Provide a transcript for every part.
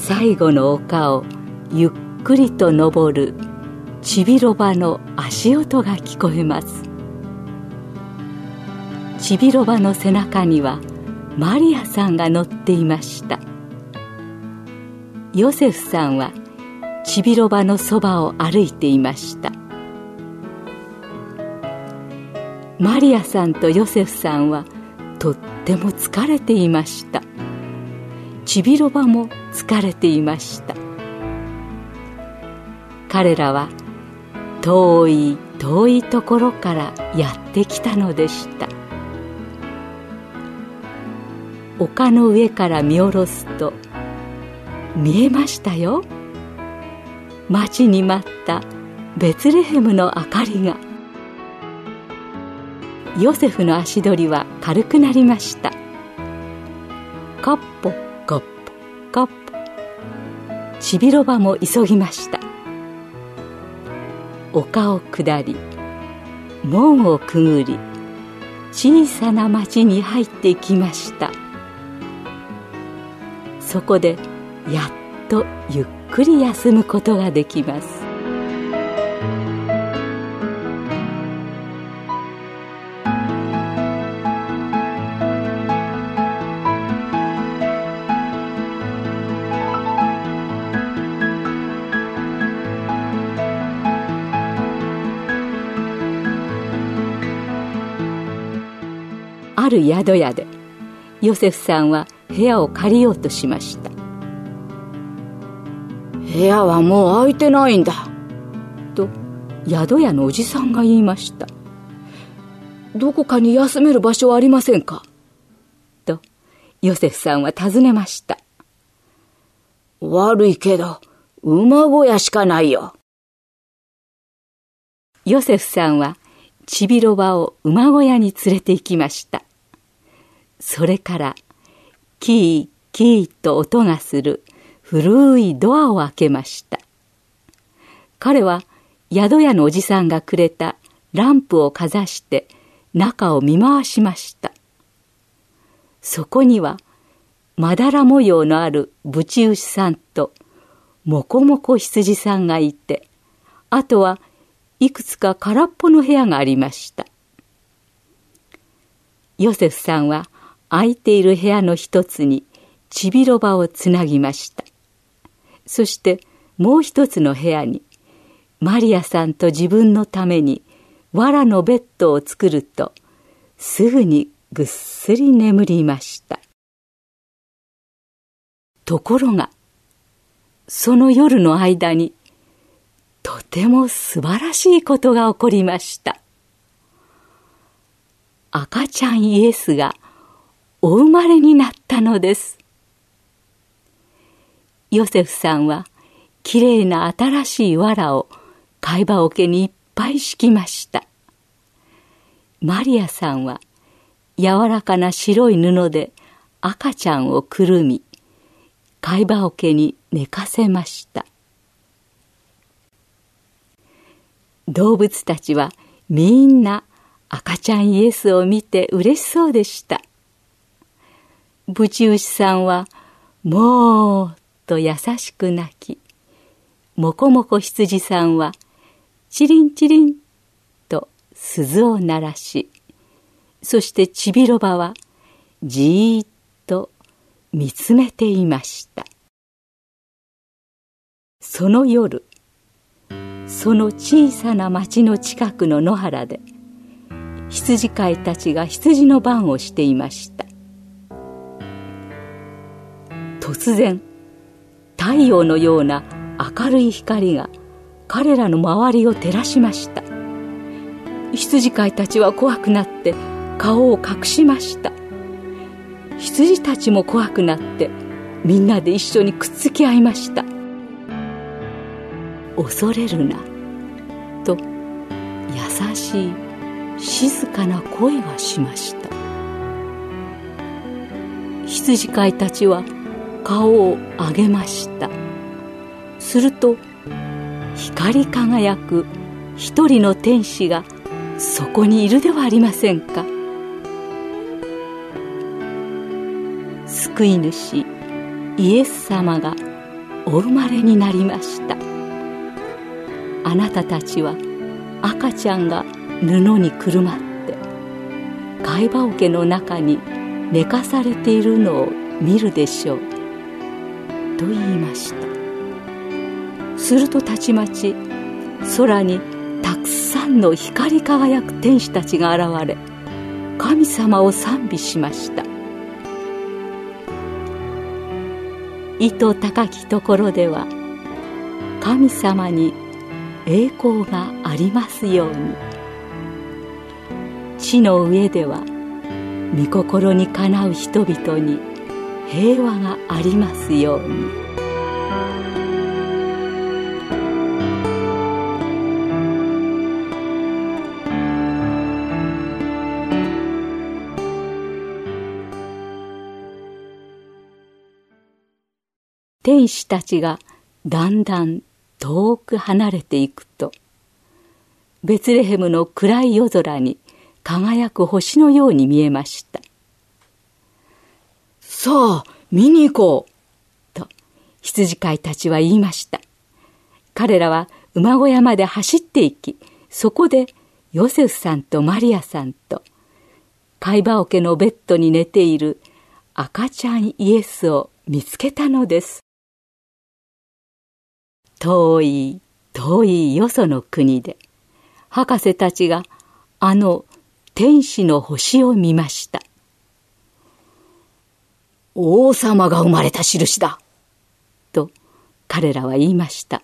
最後の丘をゆっくりと登るちびろばの足音が聞こえます。ちびろばの背中にはマリアさんが乗っていました。ヨセフさんはちびろばのそばを歩いていました。マリアさんとヨセフさんはとっても疲れていました。ちびろばも疲れていました。彼らは遠い遠いところからやってきたのでした。丘の上から見下ろすと見えましたよ。待ちに待ったベツレヘムの明かりが。ヨセフの足取りは軽くなりました。カッポカッポカッポちびロバも急ぎました。丘を下り門をくぐり小さな町に入ってきました。そこでやっとゆっくり休むことができます。ある宿屋でヨセフさんは部屋を借りようとしました。部屋はもう空いてないんだ。と宿屋のおじさんが言いました。どこかに休める場所はありませんか？とヨセフさんは尋ねました。悪いけど馬小屋しかないよ。ヨセフさんはちびろばを馬小屋に連れて行きましたそれからキーキーと音がする古いドアを開けました。彼は宿屋のおじさんがくれたランプをかざして中を見回しました。そこにはまだら模様のあるぶち牛さんともこもこ羊さんがいてあとはいくつか空っぽの部屋がありました。ヨセフさんは空いている部屋の一つにちびろばをつなぎました。そしてもう一つの部屋にマリアさんと自分のために藁のベッドを作るとすぐにぐっすり眠りました。ところがその夜の間にとても素晴らしいことが起こりました。赤ちゃんイエスがお生まれになったのです。ヨセフさんはきれいな新しい藁を貝羽桶にいっぱい敷きました。マリアさんは柔らかな白い布で赤ちゃんをくるみ貝羽桶に寝かせました。動物たちはみんな赤ちゃんイエスを見て嬉しそうでした。ぶち牛さんは「もう」と優しく泣きもこもこ羊さんは「チリンチリン」と鈴を鳴らしそしてちびろばはじーっと見つめていました。その夜その小さな町の近くの野原で羊飼いたちが羊の番をしていました。突然太陽のような明るい光が彼らの周りを照らしました。羊飼いたちは怖くなって顔を隠しました。羊たちも怖くなってみんなで一緒にくっつき合いました。恐れるなと優しい静かな声がしました。羊飼いたちは顔を上げました。すると光り輝く一人の天使がそこにいるではありませんか。救い主イエス様がお生まれになりました。あなたたちは赤ちゃんが布にくるまって貝羽桶の中に寝かされているのを見るでしょう。と言いました。するとたちまち空にたくさんの光り輝く天使たちが現れ神様を賛美しました。意図高きところでは神様に栄光がありますように。地の上では御心にかなう人々に平和がありますように天使たちがだんだん遠く離れていくとベツレヘムの暗い夜空に輝く星のように見えました。さあ、見に行こう。と、羊飼いたちは言いました。彼らは馬小屋まで走っていき、そこでヨセフさんとマリアさんと、貝羽桶のベッドに寝ている赤ちゃんイエスを見つけたのです。遠い遠いよその国で、博士たちがあの天使の星を見ました。王様が生まれた印だ。と彼らは言いました。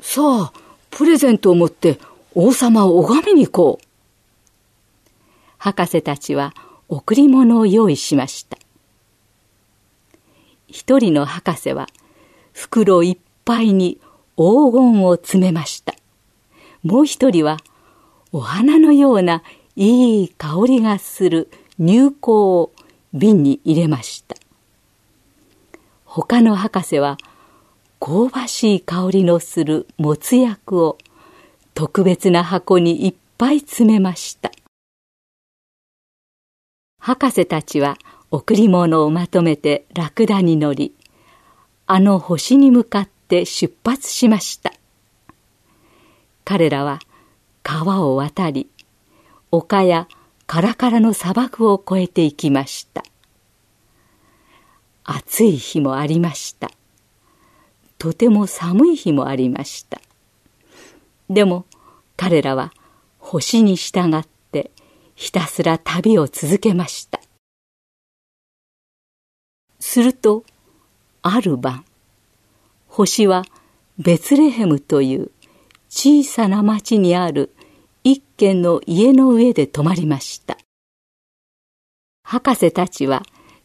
さあ、プレゼントを持って王様を拝みに行こう。博士たちは贈り物を用意しました。一人の博士は袋いっぱいに黄金を詰めました。もう一人はお花のようないい香りがする乳香を瓶に入れました。他の博士は香ばしい香りのするもつ薬を特別な箱にいっぱい詰めました。博士たちは贈り物をまとめてラクダに乗りあの星に向かって出発しました。彼らは川を渡り丘やカラカラの砂漠を越えていきました。暑い日もありました。とても寒い日もありました。でも彼らは星に従ってひたすら旅を続けました。するとある晩星はベツレヘムという小さな町にある一軒の家の上で泊まりました。博士たちは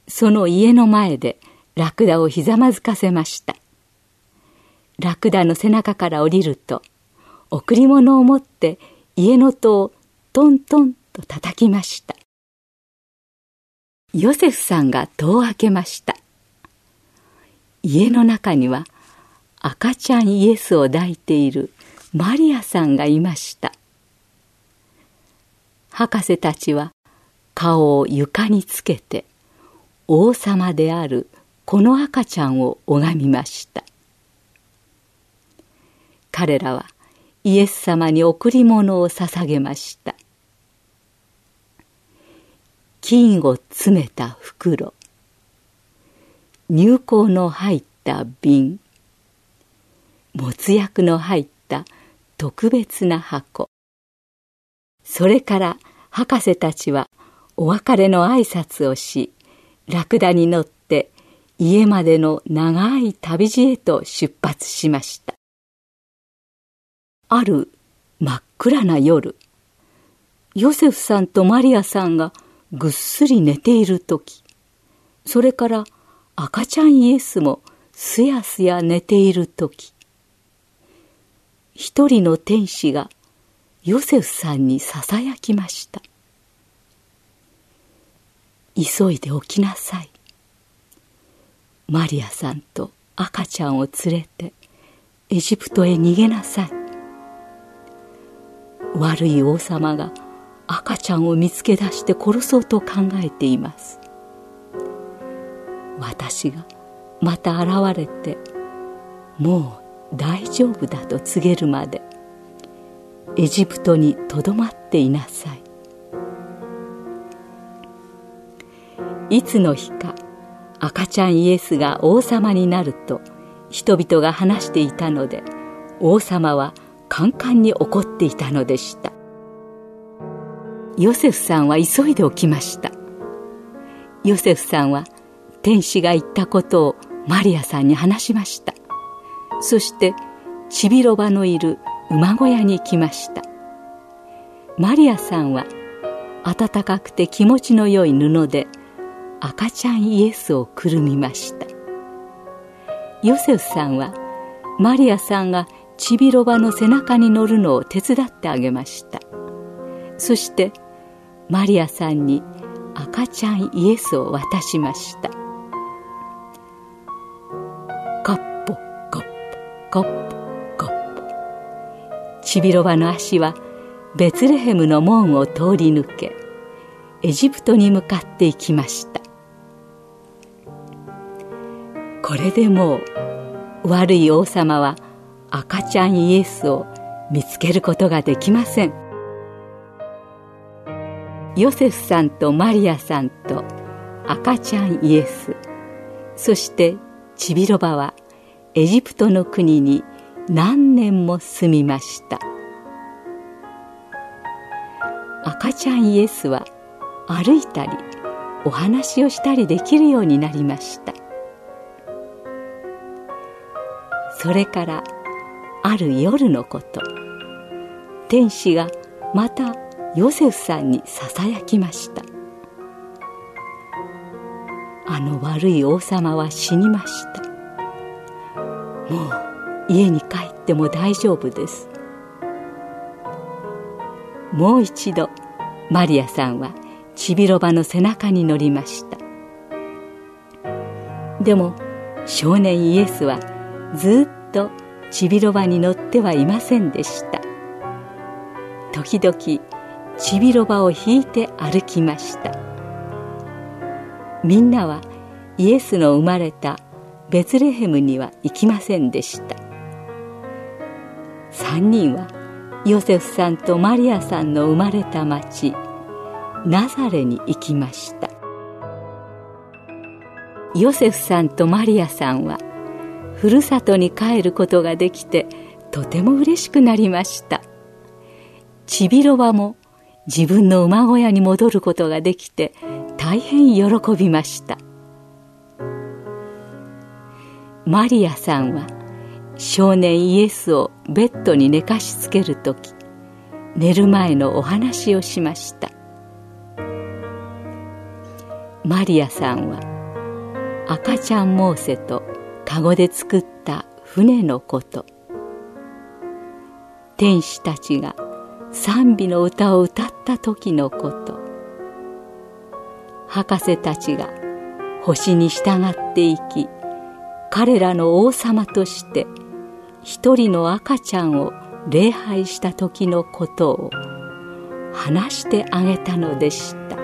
その家の前でラクダをひざまずかせました。ラクダの背中から降りると贈り物を持って家の戸をトントンと叩きました。ヨセフさんが戸を開けました。家の中には赤ちゃんイエスを抱いているマリアさんがいました。博士たちは顔を床につけて王様であるこの赤ちゃんを拝みました。彼らはイエス様に贈り物を捧げました。金を詰めた袋入香の入った瓶没薬の入った特別な箱それから博士たちはお別れの挨拶をし、ラクダに乗って家までの長い旅路へと出発しました。ある真っ暗な夜、ヨセフさんとマリアさんがぐっすり寝ている時それから赤ちゃんイエスもすやすや寝ている時一人の天使がヨセフさんにささやきました。急いで起きなさい。マリアさんと赤ちゃんを連れてエジプトへ逃げなさい。悪い王様が赤ちゃんを見つけ出して殺そうと考えています。私がまた現れてもう大丈夫だと告げるまで。エジプトにとどまっていなさい。いつの日か赤ちゃんイエスが王様になると人々が話していたので王様はカンカンに怒っていたのでした。ヨセフさんは急いで起きました。ヨセフさんは天使が言ったことをマリアさんに話しました。そしてちびろばのいる馬小屋に来ました。マリアさんは暖かくて気持ちの良い布で赤ちゃんイエスをくるみました。ヨセフさんはマリアさんがちびろばの背中に乗るのを手伝ってあげました。そしてマリアさんに赤ちゃんイエスを渡しました。カッポカッポカッポ。ちびろばの足はベツレヘムの門を通り抜けエジプトに向かっていきました。これでもう悪い王様は赤ちゃんイエスを見つけることができません。ヨセフさんとマリアさんと赤ちゃんイエスそしてちびろばはエジプトの国に何年も住みました。赤ちゃんイエスは歩いたりお話をしたりできるようになりました。それからある夜のこと天使がまたヨセフさんにささやきました。あの悪い王様は死にました。もう家に帰っても大丈夫です。もう一度マリアさんはちびろばの背中に乗りました。でも少年イエスはずっとちびろばに乗ってはいませんでした。時々ちびろばを引いて歩きました。みんなはイエスの生まれたベツレヘムには行きませんでした。3人はヨセフさんとマリアさんの生まれた町ナザレに行きました。ヨセフさんとマリアさんはふるさとに帰ることができてとても嬉しくなりました。ちびろばも自分の馬小屋に戻ることができて大変喜びました。マリアさんは少年イエスをベッドに寝かしつける時寝る前のお話をしました。マリアさんは赤ちゃんモーセと籠で作った船のこと天使たちが賛美の歌を歌った時のこと博士たちが星に従っていき彼らの王様として一人の赤ちゃんを礼拝した時のことを話してあげたのでした。